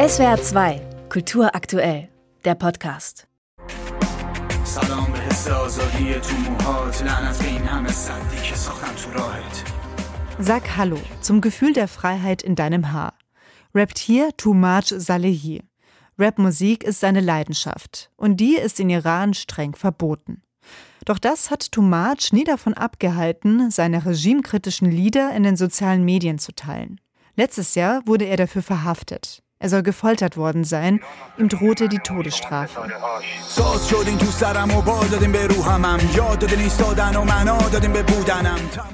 SWR 2, Kultur aktuell, der Podcast. سلام به حس آزادی تو موهات لعنت به این همه سدی که ساختم تو راهت Sag Hallo zum Gefühl der Freiheit in deinem Haar. Rappt hier Tumaj Salehi. Rapmusik ist seine Leidenschaft und die ist in Iran streng verboten. Doch das hat Tumaj nie davon abgehalten, seine regimekritischen Lieder in den sozialen Medien zu teilen. Letztes Jahr wurde er dafür verhaftet. Er soll gefoltert worden sein. Ihm drohte die Todesstrafe.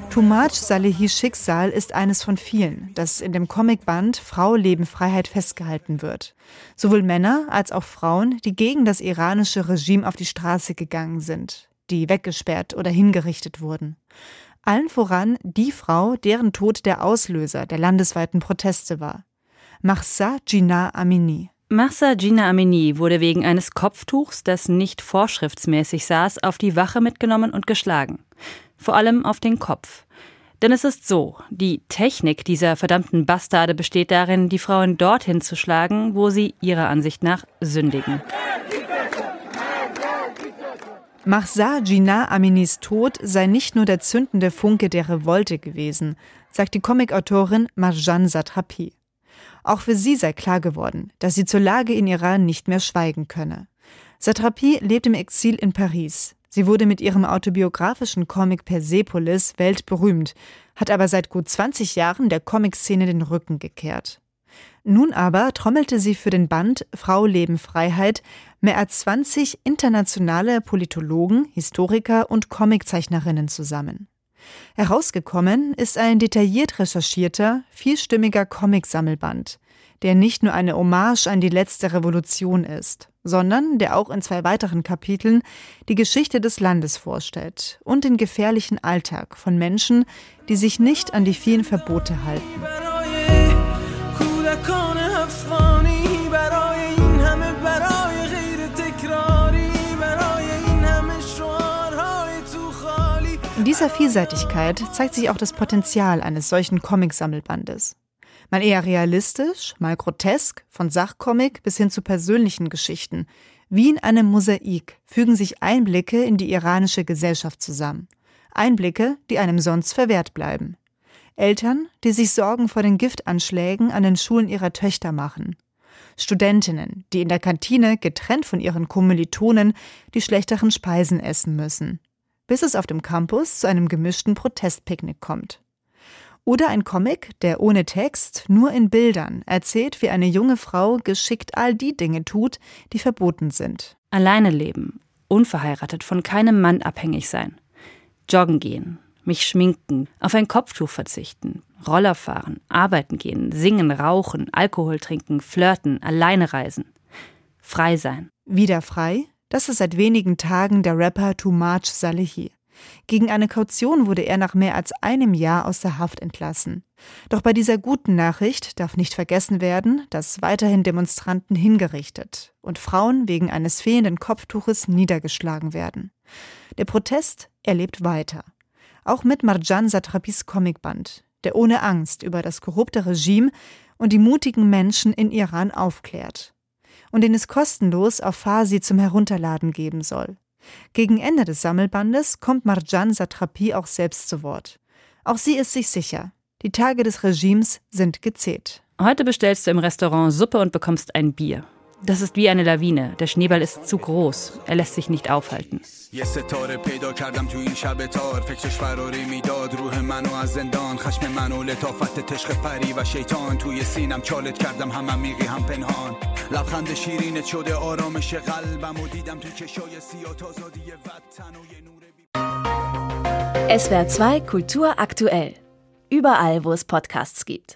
Tumaj Salehis Schicksal ist eines von vielen, das in dem Comicband Frau Leben Freiheit festgehalten wird. Sowohl Männer als auch Frauen, die gegen das iranische Regime auf die Straße gegangen sind, die weggesperrt oder hingerichtet wurden. Allen voran die Frau, deren Tod der Auslöser der landesweiten Proteste war. Mahsa Jinnah Amini. Mahsa Gina Amini wurde wegen eines Kopftuchs, das nicht vorschriftsmäßig saß, auf die Wache mitgenommen und geschlagen. Vor allem auf den Kopf. Denn es ist so, die Technik dieser verdammten Bastarde besteht darin, die Frauen dorthin zu schlagen, wo sie ihrer Ansicht nach sündigen. Mahsa Jinnah Aminis Tod sei nicht nur der zündende Funke der Revolte gewesen, sagt die Comicautorin Marjan Satrapi. Auch für sie sei klar geworden, dass sie zur Lage in Iran nicht mehr schweigen könne. Satrapi lebt im Exil in Paris. Sie wurde mit ihrem autobiografischen Comic Persepolis weltberühmt, hat aber seit gut 20 Jahren der Comic-Szene den Rücken gekehrt. Nun aber trommelte sie für den Band Frau Leben Freiheit mehr als 20 internationale Politologen, Historiker und Comiczeichnerinnen zusammen. Herausgekommen ist ein detailliert recherchierter, vielstimmiger Comicsammelband, der nicht nur eine Hommage an die letzte Revolution ist, sondern der auch in zwei weiteren Kapiteln die Geschichte des Landes vorstellt und den gefährlichen Alltag von Menschen, die sich nicht an die vielen Verbote halten. In dieser Vielseitigkeit zeigt sich auch das Potenzial eines solchen Comicsammelbandes. Mal eher realistisch, mal grotesk, von Sachcomic bis hin zu persönlichen Geschichten. Wie in einem Mosaik fügen sich Einblicke in die iranische Gesellschaft zusammen. Einblicke, die einem sonst verwehrt bleiben. Eltern, die sich Sorgen vor den Giftanschlägen an den Schulen ihrer Töchter machen. Studentinnen, die in der Kantine getrennt von ihren Kommilitonen die schlechteren Speisen essen müssen. Bis es auf dem Campus zu einem gemischten Protestpicknick kommt. Oder ein Comic, der ohne Text, nur in Bildern erzählt, wie eine junge Frau geschickt all die Dinge tut, die verboten sind. Alleine leben, unverheiratet, von keinem Mann abhängig sein. Joggen gehen, mich schminken, auf ein Kopftuch verzichten, Roller fahren, arbeiten gehen, singen, rauchen, Alkohol trinken, flirten, alleine reisen. Frei sein. Wieder frei? Das ist seit wenigen Tagen der Rapper Tumaj Salehi. Gegen eine Kaution wurde er nach mehr als einem Jahr aus der Haft entlassen. Doch bei dieser guten Nachricht darf nicht vergessen werden, dass weiterhin Demonstranten hingerichtet und Frauen wegen eines fehlenden Kopftuches niedergeschlagen werden. Der Protest erlebt weiter. Auch mit Marjan Satrapis Comicband, der ohne Angst über das korrupte Regime und die mutigen Menschen in Iran aufklärt. Und den es kostenlos auf Farsi zum Herunterladen geben soll. Gegen Ende des Sammelbandes kommt Marjan Satrapi auch selbst zu Wort. Auch sie ist sich sicher. Die Tage des Regimes sind gezählt. Heute bestellst du im Restaurant Suppe und bekommst ein Bier. Das ist wie eine Lawine. Der Schneeball ist zu groß. Er lässt sich nicht aufhalten. یه ستاره پیدا کردم تو این شب تار فکرش فراری میداد روح منو از زندان خشم منو لطافت تشق پری و شیطان توی سینم چالت کردم هم عمیقی هم پنهان لبخند شیرینت شده آرامش قلبم و دیدم تو چشای سیاه تازادی وطن و یه نور بی- SWR 2 Kultur aktuell. Überall, wo es Podcasts gibt.